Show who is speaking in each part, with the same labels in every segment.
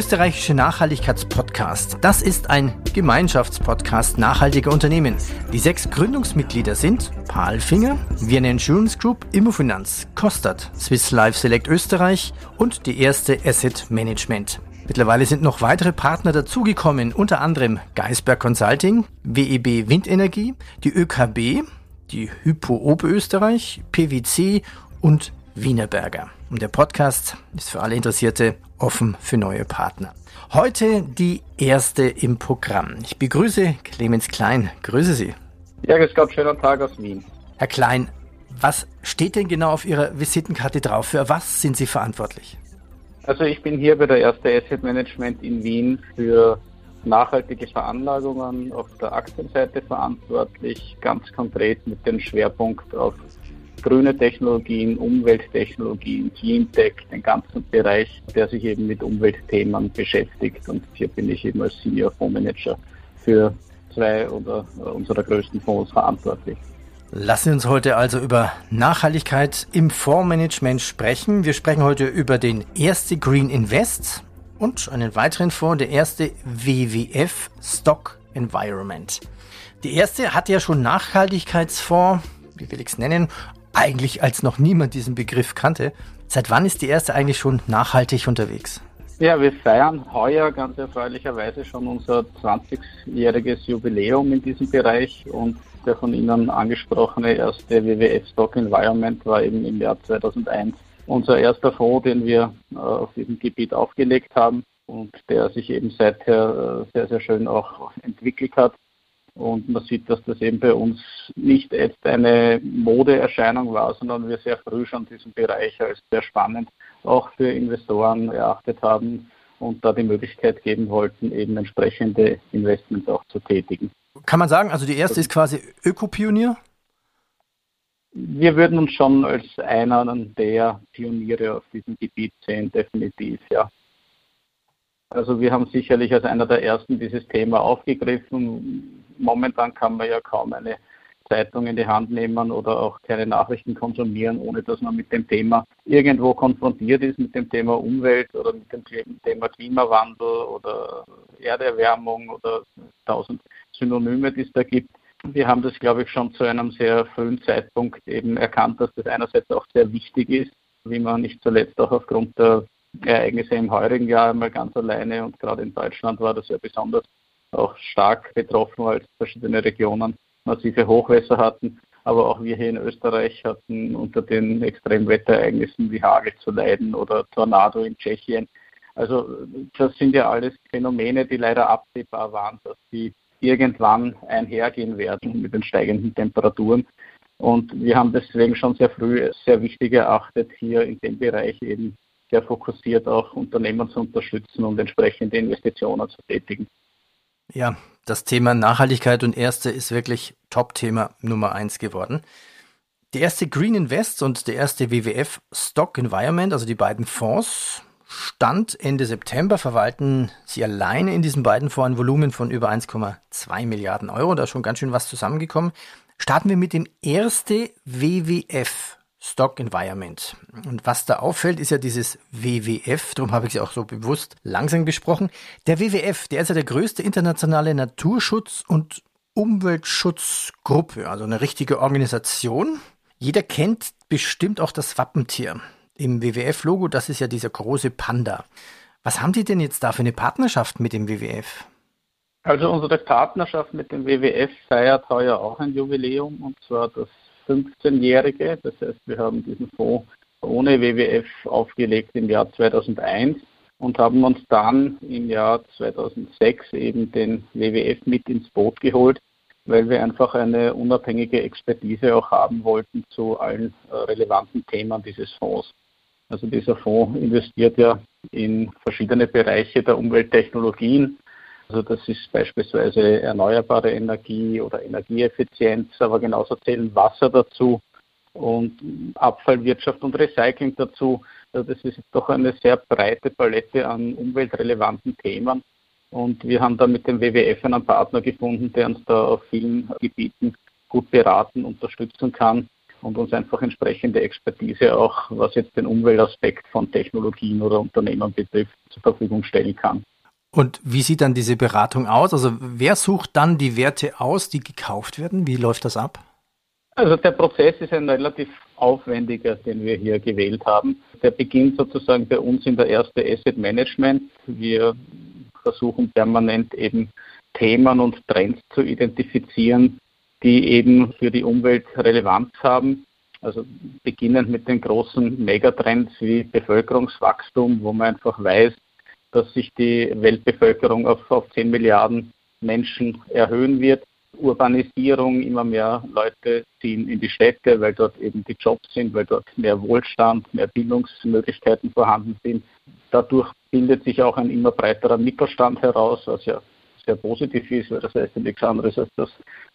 Speaker 1: österreichische Nachhaltigkeitspodcast, das ist ein Gemeinschaftspodcast nachhaltiger Unternehmen. Die sechs Gründungsmitglieder sind Palfinger, Vienna Insurance Group, Immofinanz, Kostat, Swiss Life Select Österreich und die erste Asset Management. Mittlerweile sind noch weitere Partner dazugekommen, unter anderem Geisberg Consulting, WEB Windenergie, die ÖKB, die Hypo Oberösterreich, PwC und Wienerberger. Und der Podcast ist für alle Interessierte offen für neue Partner. Heute die erste im Programm. Ich begrüße Clemens Klein. Grüße Sie.
Speaker 2: Ja, grüß Gott, schöner Tag aus Wien.
Speaker 1: Herr Klein, was steht denn genau auf Ihrer Visitenkarte drauf? Für was sind Sie verantwortlich?
Speaker 2: Also ich bin hier bei der erste Asset Management in Wien für nachhaltige Veranlagungen auf der Aktienseite verantwortlich, ganz konkret mit dem Schwerpunkt auf grüne Technologien, Umwelttechnologien, Cleantech, den ganzen Bereich, der sich eben mit Umweltthemen beschäftigt. Und hier bin ich eben als Senior Fondsmanager für zwei oder unserer größten Fonds verantwortlich.
Speaker 1: Lassen Sie uns heute also über Nachhaltigkeit im Fondsmanagement sprechen. Wir sprechen heute über den erste Green Invest und einen weiteren Fonds, der erste WWF Stock Environment. Die erste hat ja schon Nachhaltigkeitsfonds, wie will ich es nennen, eigentlich als noch niemand diesen Begriff kannte. Seit wann ist die erste eigentlich schon nachhaltig unterwegs?
Speaker 2: Ja, wir feiern heuer ganz erfreulicherweise schon unser 20-jähriges Jubiläum in diesem Bereich und der von Ihnen angesprochene erste WWF Stock Environment war eben im Jahr 2001 unser erster Fonds, den wir äh, auf diesem Gebiet aufgelegt haben und der sich eben seither äh, sehr, sehr schön auch entwickelt hat. Und man sieht, dass das eben bei uns nicht jetzt eine Modeerscheinung war, sondern wir sehr früh schon diesen Bereich als sehr spannend auch für Investoren erachtet haben und da die Möglichkeit geben wollten, eben entsprechende Investments auch zu tätigen.
Speaker 1: Kann man sagen, also die erste ist quasi Ökopionier?
Speaker 2: Wir würden uns schon als einer der Pioniere auf diesem Gebiet sehen, definitiv, ja. Also wir haben sicherlich als einer der ersten dieses Thema aufgegriffen. Momentan kann man ja kaum eine Zeitung in die Hand nehmen oder auch keine Nachrichten konsumieren, ohne dass man mit dem Thema irgendwo konfrontiert ist, mit dem Thema Umwelt oder mit dem Thema Klimawandel oder Erderwärmung oder tausend Synonyme, die es da gibt. Wir haben das, glaube ich, schon zu einem sehr frühen Zeitpunkt eben erkannt, dass das einerseits auch sehr wichtig ist, wie man nicht zuletzt auch aufgrund der Ereignisse im heurigen Jahr einmal ganz alleine und gerade in Deutschland war das ja besonders auch stark betroffen, als verschiedene Regionen massive Hochwässer hatten. Aber auch wir hier in Österreich hatten unter den Extremwetterereignissen wie Hagel zu leiden oder Tornado in Tschechien. Also das sind ja alles Phänomene, die leider absehbar waren, dass sie irgendwann einhergehen werden mit den steigenden Temperaturen. Und wir haben deswegen schon sehr früh sehr wichtig erachtet, hier in dem Bereich eben sehr fokussiert auch Unternehmen zu unterstützen und entsprechende Investitionen zu tätigen.
Speaker 1: Ja, das Thema Nachhaltigkeit und Erste ist wirklich Top-Thema Nummer eins geworden. Der erste Green Invest und der erste WWF Stock Environment, also die beiden Fonds, Stand Ende September verwalten sie alleine in diesen beiden Fonds ein Volumen von über 1,2 Milliarden Euro. Da ist schon ganz schön was zusammengekommen. Starten wir mit dem erste WWF Stock Environment. Und was da auffällt, ist ja dieses WWF, darum habe ich es auch so bewusst langsam besprochen. Der WWF, der ist ja der größte internationale Naturschutz- und Umweltschutzgruppe, also eine richtige Organisation. Jeder kennt bestimmt auch das Wappentier. Im WWF-Logo, das ist ja dieser große Panda. Was haben die denn jetzt da für eine Partnerschaft mit dem WWF?
Speaker 2: Also unsere Partnerschaft mit dem WWF feiert heuer auch ein Jubiläum und zwar das 15-Jährige. Das heißt, wir haben diesen Fonds ohne WWF aufgelegt im Jahr 2001 und haben uns dann im Jahr 2006 eben den WWF mit ins Boot geholt, weil wir einfach eine unabhängige Expertise auch haben wollten zu allen äh, relevanten Themen dieses Fonds. Also dieser Fonds investiert ja in verschiedene Bereiche der Umwelttechnologien. Also das ist beispielsweise erneuerbare Energie oder Energieeffizienz, aber genauso zählen Wasser dazu und Abfallwirtschaft und Recycling dazu. Also das ist doch eine sehr breite Palette an umweltrelevanten Themen. Und wir haben da mit dem WWF einen Partner gefunden, der uns da auf vielen Gebieten gut beraten, unterstützen kann und uns einfach entsprechende Expertise auch, was jetzt den Umweltaspekt von Technologien oder Unternehmen betrifft, zur Verfügung stellen kann.
Speaker 1: Und wie sieht dann diese Beratung aus? Also wer sucht dann die Werte aus, die gekauft werden? Wie läuft das ab?
Speaker 2: Also der Prozess ist ein relativ aufwendiger, den wir hier gewählt haben. Der beginnt sozusagen bei uns in der erste Asset Management. Wir versuchen permanent eben Themen und Trends zu identifizieren, die eben für die Umwelt Relevanz haben. Also beginnend mit den großen Megatrends wie Bevölkerungswachstum, wo man einfach weiß, dass sich die Weltbevölkerung auf, auf 10 Milliarden Menschen erhöhen wird. Urbanisierung, immer mehr Leute ziehen in die Städte, weil dort eben die Jobs sind, weil dort mehr Wohlstand, mehr Bildungsmöglichkeiten vorhanden sind. Dadurch bildet sich auch ein immer breiterer Mittelstand heraus, was ja sehr positiv ist, weil das heißt ja nichts anderes, als dass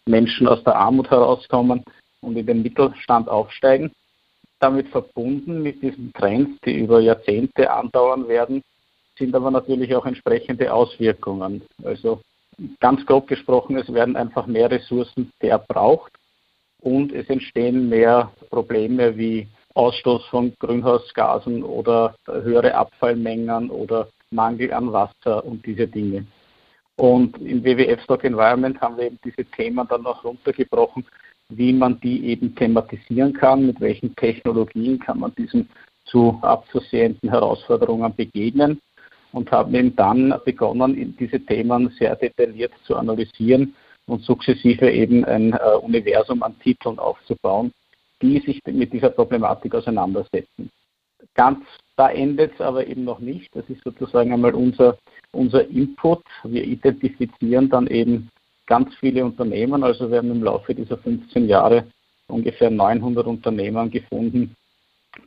Speaker 2: Menschen aus der Armut herauskommen und in den Mittelstand aufsteigen. Damit verbunden mit diesen Trends, die über Jahrzehnte andauern werden, sind aber natürlich auch entsprechende Auswirkungen. Also ganz grob gesprochen, es werden einfach mehr Ressourcen verbraucht und es entstehen mehr Probleme wie Ausstoß von Grünhausgasen oder höhere Abfallmengen oder Mangel an Wasser und diese Dinge. Und im WWF Stock Environment haben wir eben diese Themen dann noch runtergebrochen, wie man die eben thematisieren kann, mit welchen Technologien kann man diesen zu abzusehenden Herausforderungen begegnen und haben eben dann begonnen, diese Themen sehr detailliert zu analysieren und sukzessive eben ein äh, Universum an Titeln aufzubauen, die sich mit dieser Problematik auseinandersetzen. Ganz da endet es aber eben noch nicht. Das ist sozusagen einmal unser, unser Input. Wir identifizieren dann eben ganz viele Unternehmen. Also wir haben im Laufe dieser 15 Jahre ungefähr 900 Unternehmen gefunden,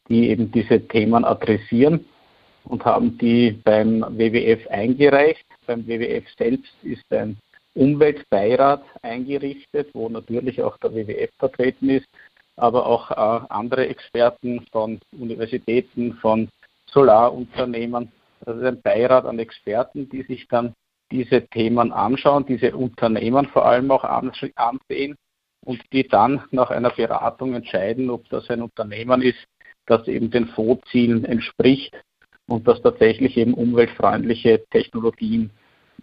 Speaker 2: die eben diese Themen adressieren und haben die beim WWF eingereicht. Beim WWF selbst ist ein Umweltbeirat eingerichtet, wo natürlich auch der WWF vertreten ist, aber auch äh, andere Experten von Universitäten, von Solarunternehmen. Das ist ein Beirat an Experten, die sich dann diese Themen anschauen, diese Unternehmen vor allem auch ansehen und die dann nach einer Beratung entscheiden, ob das ein Unternehmen ist, das eben den Fondszielen entspricht und das tatsächlich eben umweltfreundliche Technologien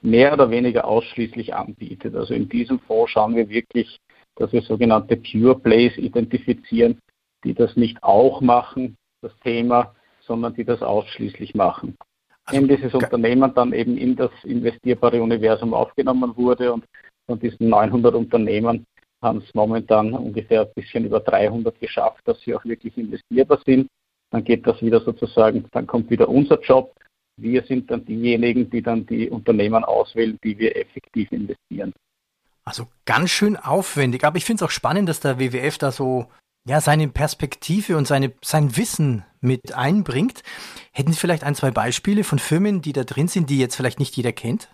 Speaker 2: mehr oder weniger ausschließlich anbietet. Also in diesem Fonds schauen wir wirklich, dass wir sogenannte Pure Plays identifizieren, die das nicht auch machen, das Thema, sondern die das ausschließlich machen. Also, Wenn dieses Unternehmen dann eben in das investierbare Universum aufgenommen wurde und von diesen 900 Unternehmen haben es momentan ungefähr ein bisschen über 300 geschafft, dass sie auch wirklich investierbar sind dann geht das wieder sozusagen, dann kommt wieder unser Job. Wir sind dann diejenigen, die dann die Unternehmen auswählen, die wir effektiv investieren.
Speaker 1: Also ganz schön aufwendig, aber ich finde es auch spannend, dass der WWF da so ja, seine Perspektive und seine, sein Wissen mit einbringt. Hätten Sie vielleicht ein, zwei Beispiele von Firmen, die da drin sind, die jetzt vielleicht nicht jeder kennt?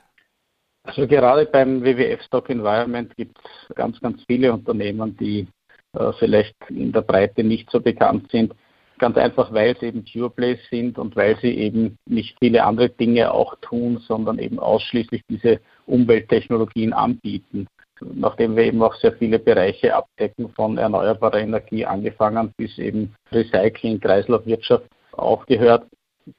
Speaker 2: Also gerade beim WWF Stock Environment gibt es ganz, ganz viele Unternehmen, die äh, vielleicht in der Breite nicht so bekannt sind. Ganz einfach, weil sie eben Pure Plays sind und weil sie eben nicht viele andere Dinge auch tun, sondern eben ausschließlich diese Umwelttechnologien anbieten. Nachdem wir eben auch sehr viele Bereiche abdecken, von erneuerbarer Energie angefangen bis eben Recycling, Kreislaufwirtschaft aufgehört, es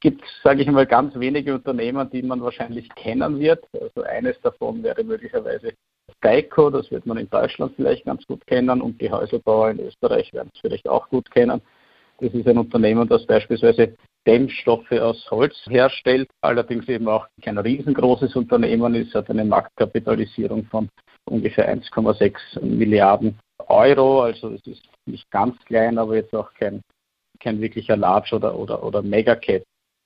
Speaker 2: gibt es, sage ich mal, ganz wenige Unternehmen, die man wahrscheinlich kennen wird. Also eines davon wäre möglicherweise Geico, das wird man in Deutschland vielleicht ganz gut kennen und die Häuselbauer in Österreich werden es vielleicht auch gut kennen. Das ist ein Unternehmen, das beispielsweise Dämmstoffe aus Holz herstellt, allerdings eben auch kein riesengroßes Unternehmen ist, hat eine Marktkapitalisierung von ungefähr 1,6 Milliarden Euro. Also es ist nicht ganz klein, aber jetzt auch kein, kein wirklicher Large oder, oder, oder Megacap.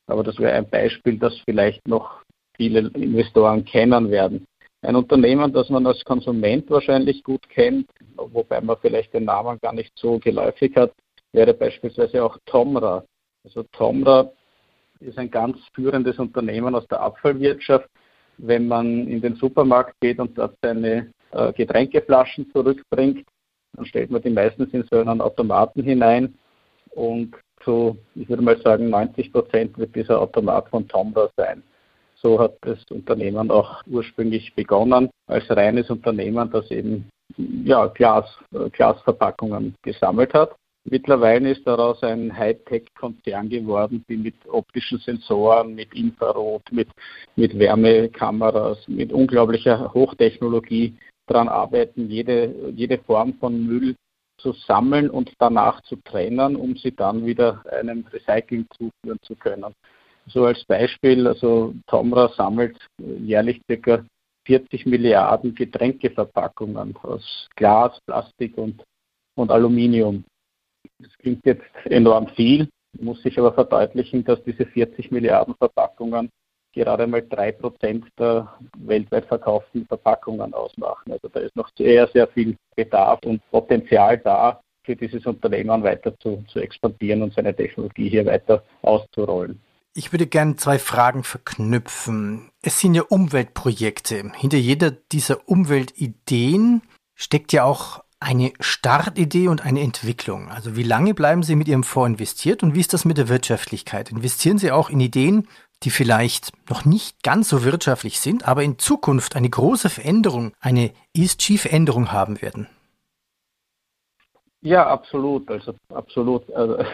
Speaker 2: Aber das wäre ein Beispiel, das vielleicht noch viele Investoren kennen werden. Ein Unternehmen, das man als Konsument wahrscheinlich gut kennt, wobei man vielleicht den Namen gar nicht so geläufig hat, wäre beispielsweise auch Tomra. Also Tomra ist ein ganz führendes Unternehmen aus der Abfallwirtschaft. Wenn man in den Supermarkt geht und dort seine äh, Getränkeflaschen zurückbringt, dann stellt man die meistens in so einen Automaten hinein und so, ich würde mal sagen, 90 Prozent wird dieser Automat von Tomra sein. So hat das Unternehmen auch ursprünglich begonnen, als reines Unternehmen, das eben ja, Glas, Glasverpackungen gesammelt hat. Mittlerweile ist daraus ein Hightech-Konzern geworden, die mit optischen Sensoren, mit Infrarot, mit, mit Wärmekameras, mit unglaublicher Hochtechnologie daran arbeiten, jede, jede Form von Müll zu sammeln und danach zu trennen, um sie dann wieder einem Recycling zuführen zu können. So als Beispiel, also Tomra sammelt jährlich ca. 40 Milliarden Getränkeverpackungen aus Glas, Plastik und, und Aluminium. Das klingt jetzt enorm viel, muss sich aber verdeutlichen, dass diese 40 Milliarden Verpackungen gerade mal 3% der weltweit verkauften Verpackungen ausmachen. Also da ist noch sehr, sehr viel Bedarf und Potenzial da, für dieses Unternehmen weiter zu, zu expandieren und seine Technologie hier weiter auszurollen.
Speaker 1: Ich würde gerne zwei Fragen verknüpfen. Es sind ja Umweltprojekte. Hinter jeder dieser Umweltideen steckt ja auch eine Startidee und eine Entwicklung. Also wie lange bleiben Sie mit Ihrem Fonds investiert und wie ist das mit der Wirtschaftlichkeit? Investieren Sie auch in Ideen, die vielleicht noch nicht ganz so wirtschaftlich sind, aber in Zukunft eine große Veränderung, eine ESG-Veränderung haben werden?
Speaker 2: Ja, absolut. Also absolut. Also,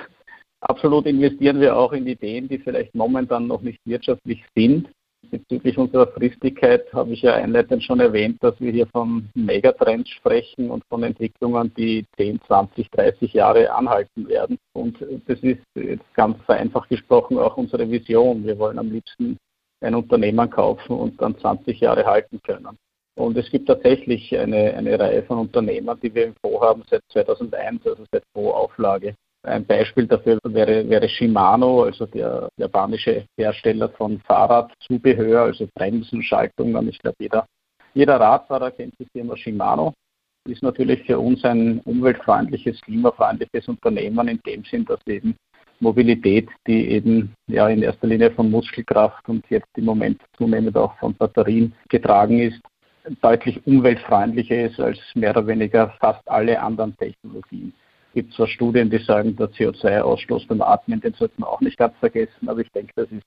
Speaker 2: absolut investieren wir auch in Ideen, die vielleicht momentan noch nicht wirtschaftlich sind, Bezüglich unserer Fristigkeit habe ich ja einleitend schon erwähnt, dass wir hier von Megatrends sprechen und von Entwicklungen, die 10, 20, 30 Jahre anhalten werden. Und das ist jetzt ganz vereinfacht gesprochen auch unsere Vision. Wir wollen am liebsten ein Unternehmen kaufen und dann 20 Jahre halten können. Und es gibt tatsächlich eine, eine Reihe von Unternehmen, die wir im Fonds haben seit 2001, also seit Fondsauflage. Ein Beispiel dafür wäre, wäre Shimano, also der japanische Hersteller von Fahrradzubehör, also Bremsen, Schaltungen. Ich glaube, jeder, jeder Radfahrer kennt die Firma Shimano. Ist natürlich für uns ein umweltfreundliches, klimafreundliches Unternehmen in dem Sinn, dass eben Mobilität, die eben ja in erster Linie von Muskelkraft und jetzt im Moment zunehmend auch von Batterien getragen ist, deutlich umweltfreundlicher ist als mehr oder weniger fast alle anderen Technologien gibt zwar Studien, die sagen, der CO2-Ausstoß beim Atmen, den sollte man auch nicht ganz vergessen, aber ich denke, das ist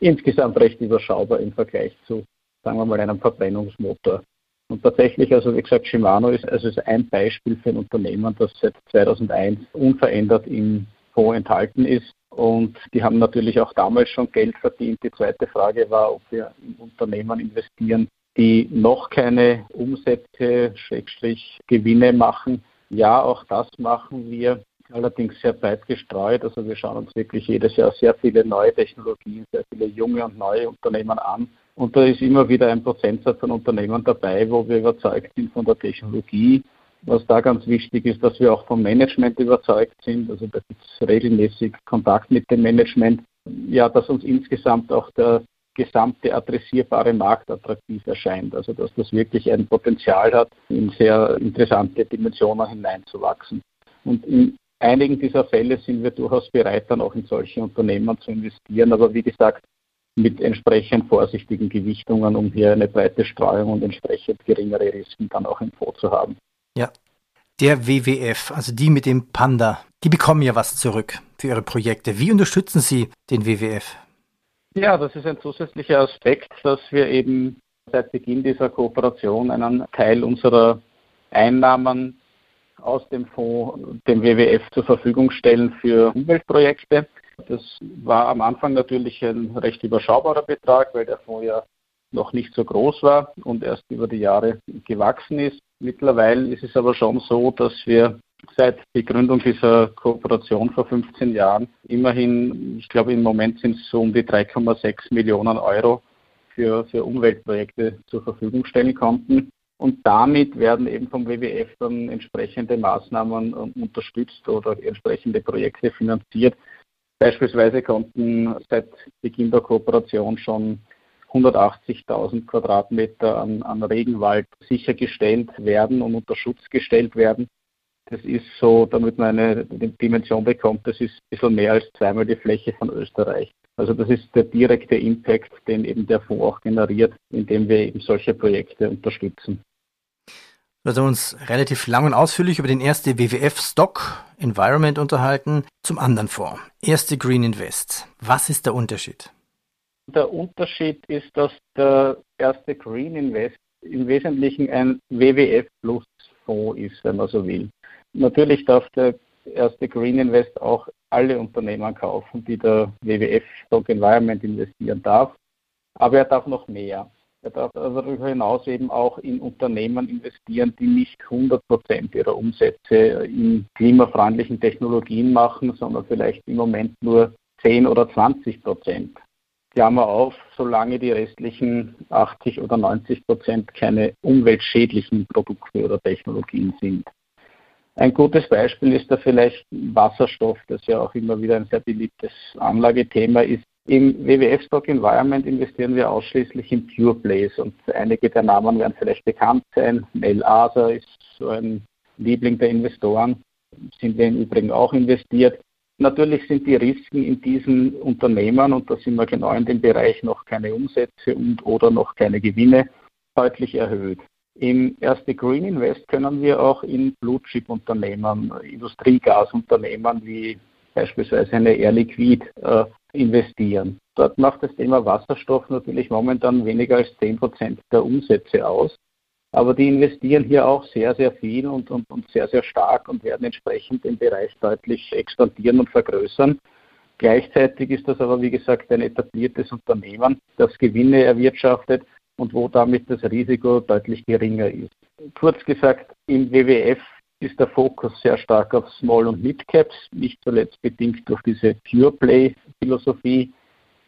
Speaker 2: insgesamt recht überschaubar im Vergleich zu, sagen wir mal, einem Verbrennungsmotor. Und tatsächlich, also wie gesagt, Shimano ist, also ist ein Beispiel für ein Unternehmen, das seit 2001 unverändert im Fonds enthalten ist. Und die haben natürlich auch damals schon Geld verdient. Die zweite Frage war, ob wir in Unternehmen investieren, die noch keine Umsätze, Schrägstrich Gewinne machen, ja, auch das machen wir, allerdings sehr breit gestreut. Also wir schauen uns wirklich jedes Jahr sehr viele neue Technologien, sehr viele junge und neue Unternehmen an. Und da ist immer wieder ein Prozentsatz an Unternehmen dabei, wo wir überzeugt sind von der Technologie. Was da ganz wichtig ist, dass wir auch vom Management überzeugt sind. Also da gibt es regelmäßig Kontakt mit dem Management. Ja, dass uns insgesamt auch der gesamte adressierbare Markt attraktiv erscheint. Also dass das wirklich ein Potenzial hat, in sehr interessante Dimensionen hineinzuwachsen. Und in einigen dieser Fälle sind wir durchaus bereit, dann auch in solche Unternehmen zu investieren. Aber wie gesagt, mit entsprechend vorsichtigen Gewichtungen, um hier eine breite Streuung und entsprechend geringere Risiken dann auch im Fonds zu haben.
Speaker 1: Ja. Der WWF, also die mit dem Panda, die bekommen ja was zurück für ihre Projekte. Wie unterstützen Sie den WWF?
Speaker 2: Ja, das ist ein zusätzlicher Aspekt, dass wir eben seit Beginn dieser Kooperation einen Teil unserer Einnahmen aus dem Fonds dem WWF zur Verfügung stellen für Umweltprojekte. Das war am Anfang natürlich ein recht überschaubarer Betrag, weil der Fonds ja noch nicht so groß war und erst über die Jahre gewachsen ist. Mittlerweile ist es aber schon so, dass wir seit Begründung dieser Kooperation vor 15 Jahren immerhin, ich glaube im Moment sind es so um die 3,6 Millionen Euro für, für Umweltprojekte zur Verfügung stellen konnten. Und damit werden eben vom WWF dann entsprechende Maßnahmen unterstützt oder entsprechende Projekte finanziert, Beispielsweise konnten seit Beginn der Kooperation schon 180.000 Quadratmeter an, an, Regenwald sichergestellt werden und unter Schutz gestellt werden. Das ist so, damit man eine Dimension bekommt, das ist ein bisschen mehr als zweimal die Fläche von Österreich. Also das ist der direkte Impact, den eben der Fonds auch generiert, indem wir eben solche Projekte unterstützen.
Speaker 1: Wir haben uns relativ lang und ausführlich über den ersten WWF Stock Environment unterhalten. Zum anderen Fonds, erste Green Invest. Was ist der Unterschied?
Speaker 2: Der Unterschied ist, dass der erste Green Invest im Wesentlichen ein WWF Plus Fonds ist, wenn man so will. Natürlich darf der erste Green Invest auch alle Unternehmen kaufen, die der WWF Stock Environment investieren darf. Aber er darf noch mehr. Er darf darüber hinaus eben auch in Unternehmen investieren, die nicht 100 Prozent ihrer Umsätze in klimafreundlichen Technologien machen, sondern vielleicht im Moment nur 10 oder 20 Prozent. Klammer auf, solange die restlichen 80 oder 90 Prozent keine umweltschädlichen Produkte oder Technologien sind. Ein gutes Beispiel ist da vielleicht Wasserstoff, das ja auch immer wieder ein sehr beliebtes Anlagethema ist. Im WWF Stock Environment investieren wir ausschließlich in Pure Plays und einige der Namen werden vielleicht bekannt sein. Mel Asa ist so ein Liebling der Investoren, sind wir im Übrigen auch investiert. Natürlich sind die Risiken in diesen Unternehmen, und da sind wir genau in dem Bereich noch keine Umsätze und oder noch keine Gewinne, deutlich erhöht. Im erste Green Invest können wir auch in Blue Chip Unternehmen, Industriegasunternehmen wie beispielsweise eine Air Liquid äh, investieren. Dort macht das Thema Wasserstoff natürlich momentan weniger als 10 Prozent der Umsätze aus. Aber die investieren hier auch sehr, sehr viel und, und, und sehr, sehr stark und werden entsprechend den Bereich deutlich expandieren und vergrößern. Gleichzeitig ist das aber, wie gesagt, ein etabliertes Unternehmen, das Gewinne erwirtschaftet und wo damit das Risiko deutlich geringer ist. Kurz gesagt, im WWF ist der Fokus sehr stark auf Small- und Mid-Caps, nicht zuletzt bedingt durch diese Pure-Play-Philosophie.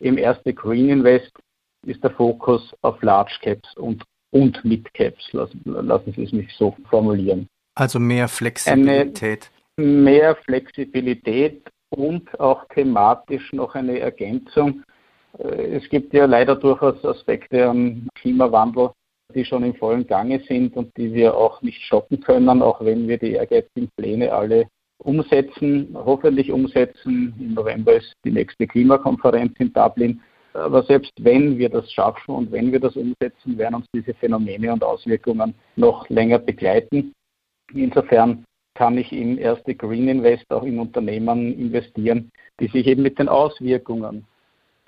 Speaker 2: Im ersten Green Invest ist der Fokus auf Large Caps und, und Mid-Caps, lassen, lassen Sie es mich so formulieren.
Speaker 1: Also mehr Flexibilität.
Speaker 2: Eine mehr Flexibilität und auch thematisch noch eine Ergänzung. Es gibt ja leider durchaus Aspekte am Klimawandel, die schon im vollen Gange sind und die wir auch nicht stoppen können, auch wenn wir die ehrgeizigen Pläne alle umsetzen, hoffentlich umsetzen. Im November ist die nächste Klimakonferenz in Dublin. Aber selbst wenn wir das schaffen und wenn wir das umsetzen, werden uns diese Phänomene und Auswirkungen noch länger begleiten. Insofern kann ich im erste Green Invest auch in Unternehmen investieren, die sich eben mit den Auswirkungen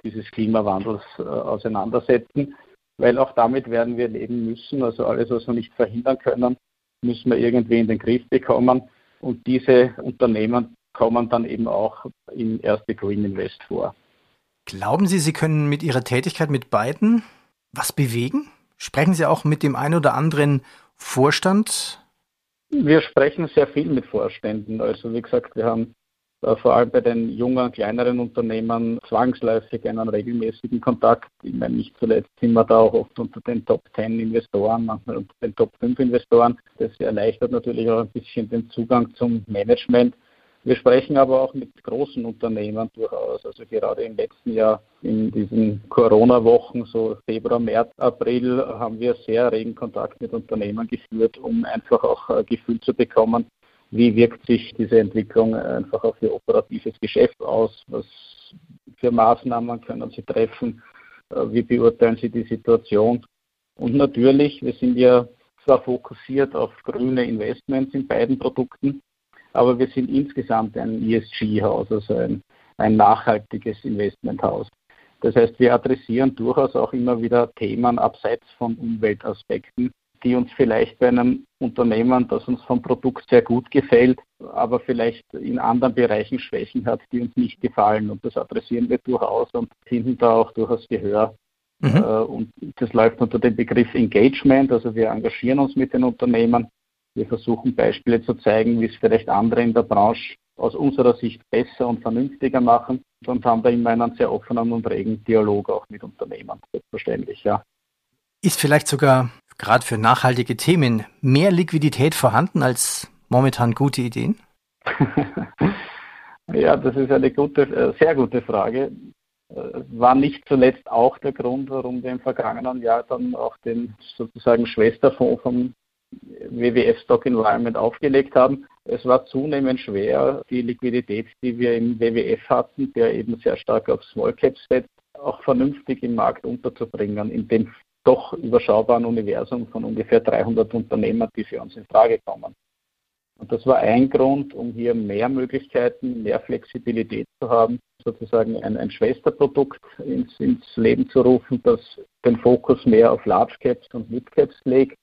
Speaker 2: dieses Klimawandels äh, auseinandersetzen weil auch damit werden wir leben müssen. Also alles, was wir nicht verhindern können, müssen wir irgendwie in den Griff bekommen. Und diese Unternehmen kommen dann eben auch im erste Green Invest vor.
Speaker 1: Glauben Sie, Sie können mit Ihrer Tätigkeit mit beiden was bewegen? Sprechen Sie auch mit dem einen oder anderen Vorstand?
Speaker 2: Wir sprechen sehr viel mit Vorständen. Also wie gesagt, wir haben vor allem bei den jungen, kleineren Unternehmen zwangsläufig einen regelmäßigen Kontakt. Ich meine, nicht zuletzt sind wir da auch oft unter den Top 10 Investoren, manchmal unter den Top 5 Investoren. Das erleichtert natürlich auch ein bisschen den Zugang zum Management. Wir sprechen aber auch mit großen Unternehmen durchaus. Also gerade im letzten Jahr, in diesen Corona-Wochen, so Februar, März, April, haben wir sehr regen Kontakt mit Unternehmen geführt, um einfach auch ein Gefühl zu bekommen, wie wirkt sich diese Entwicklung einfach auf Ihr operatives Geschäft aus? Was für Maßnahmen können Sie treffen? Äh, wie beurteilen Sie die Situation? Und natürlich, wir sind ja zwar fokussiert auf grüne Investments in beiden Produkten, aber wir sind insgesamt ein ESG-Haus, also ein, ein nachhaltiges Investmenthaus. Das heißt, wir adressieren durchaus auch immer wieder Themen abseits von Umweltaspekten, die uns vielleicht bei einem Unternehmen, das uns vom Produkt sehr gut gefällt, aber vielleicht in anderen Bereichen Schwächen hat, die uns nicht gefallen. Und das adressieren wir durchaus und finden da auch durchaus Gehör. Mhm. Äh, und das läuft unter dem Begriff Engagement, also wir engagieren uns mit den Unternehmen. Wir versuchen Beispiele zu zeigen, wie es vielleicht andere in der Branche aus unserer Sicht besser und vernünftiger machen und haben da immer einen sehr offenen und regen Dialog auch mit Unternehmen, selbstverständlich, ja.
Speaker 1: Ist vielleicht sogar gerade für nachhaltige Themen mehr Liquidität vorhanden als momentan gute Ideen?
Speaker 2: Ja, das ist eine gute, äh, sehr gute Frage. Äh, war nicht zuletzt auch der Grund, warum wir im vergangenen Jahr dann auch den sozusagen Schwesterfonds vom WWF Stock Environment aufgelegt haben. Es war zunehmend schwer, die Liquidität, die wir im WWF hatten, der eben sehr stark auf Small Caps setzt, auch vernünftig im Markt unterzubringen, in dem doch überschaubaren Universum von ungefähr 300 Unternehmern, die für uns in Frage kommen. Und das war ein Grund, um hier mehr Möglichkeiten, mehr Flexibilität zu haben, sozusagen ein, ein Schwesterprodukt ins, ins, Leben zu rufen, das den Fokus mehr auf Large Caps und Mid Caps legt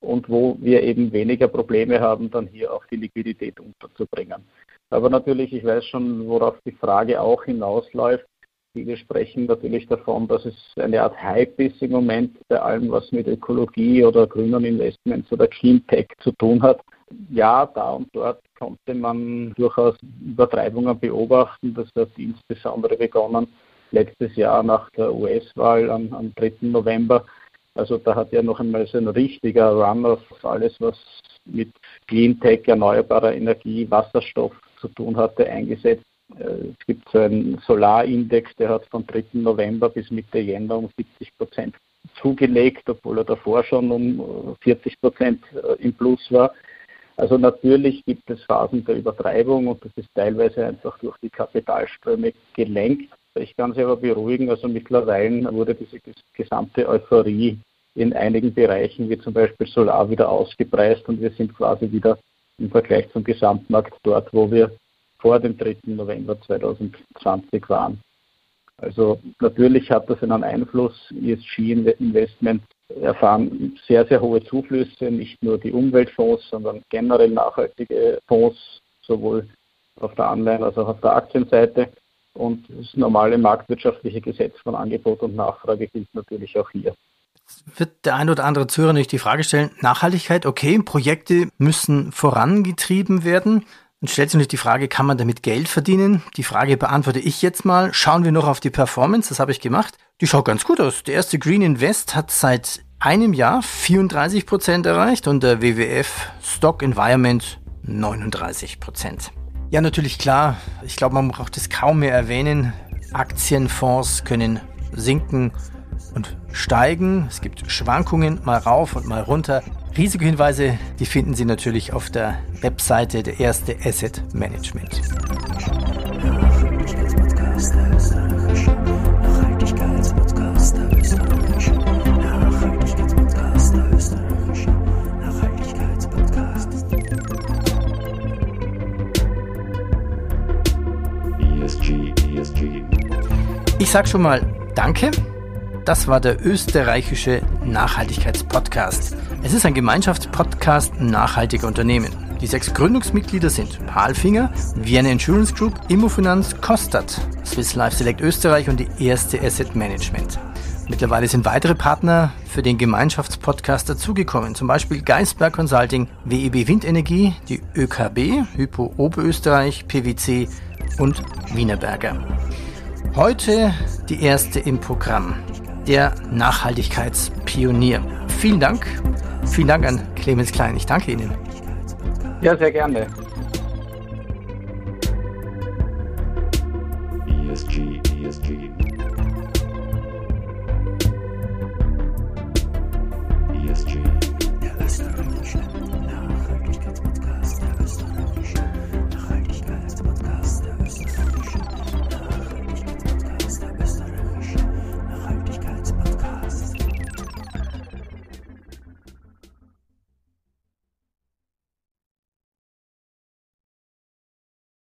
Speaker 2: und wo wir eben weniger Probleme haben, dann hier auch die Liquidität unterzubringen. Aber natürlich, ich weiß schon, worauf die Frage auch hinausläuft. Viele sprechen natürlich davon, dass es eine Art Hype ist im Moment bei allem, was mit Ökologie oder grünen Investments oder Clean Tech zu tun hat. Ja, da und dort konnte man durchaus Übertreibungen beobachten. Das hat insbesondere begonnen letztes Jahr nach der US-Wahl am, am 3. November. Also da hat ja noch einmal so ein richtiger Run auf alles, was mit Clean Tech, erneuerbarer Energie, Wasserstoff zu tun hatte, eingesetzt. Äh, es gibt so einen Solarindex, der hat von 3. November bis Mitte Jänner um 70 Prozent zugelegt, obwohl er davor schon um 40 äh, Prozent äh, im Plus war. Also natürlich gibt es Phasen der Übertreibung und das ist teilweise einfach durch die Kapitalströme gelenkt. Ich kann Sie aber beruhigen, also mittlerweile wurde diese gesamte Euphorie in einigen Bereichen, wie zum Beispiel Solar, wieder ausgepreist und wir sind quasi wieder im Vergleich zum Gesamtmarkt dort, wo wir vor dem 3. November 2020 waren. Also natürlich hat das einen Einfluss. ESG-Investment erfahren sehr, sehr hohe Zuflüsse, nicht nur die Umweltfonds, sondern generell nachhaltige Fonds, sowohl auf der Anleihen- als auch auf der Aktienseite. Und das normale marktwirtschaftliche Gesetz von Angebot und Nachfrage gilt natürlich auch hier.
Speaker 1: Wird der ein oder andere Zuhörer nicht die Frage stellen, Nachhaltigkeit, okay, Projekte müssen vorangetrieben werden. Dann stellt sich natürlich die Frage, kann man damit Geld verdienen? Die Frage beantworte ich jetzt mal. Schauen wir noch auf die Performance, das habe ich gemacht. Die schaut ganz gut aus. Der erste Green Invest hat seit einem Jahr 34 Prozent erreicht und der WWF Stock Environment 39 Prozent. Ja, natürlich klar. Ich glaube, man braucht es kaum mehr erwähnen. Aktienfonds können sinken und steigen. Es gibt Schwankungen mal rauf und mal runter. Risikohinweise, die finden Sie natürlich auf der Webseite der Erste Asset Management. Ich sag schon mal Danke. Das war der österreichische Nachhaltigkeitspodcast. Es ist ein Gemeinschaftspodcast nachhaltiger Unternehmen. Die sechs Gründungsmitglieder sind Palfinger, Vienna Insurance Group, Immofinanz, Kostat, Swiss Life Select Österreich und die erste Asset Management. Mittlerweile sind weitere Partner für den Gemeinschaftspodcast dazugekommen, zum Beispiel Geisberg Consulting, WEB Windenergie, die ÖKB, Hypo Oberösterreich, PwC und Wienerberger. Heute die erste im Programm, der Nachhaltigkeitspionier. Vielen Dank. Vielen Dank an Clemens Klein. Ich danke Ihnen.
Speaker 2: Ja, sehr gerne.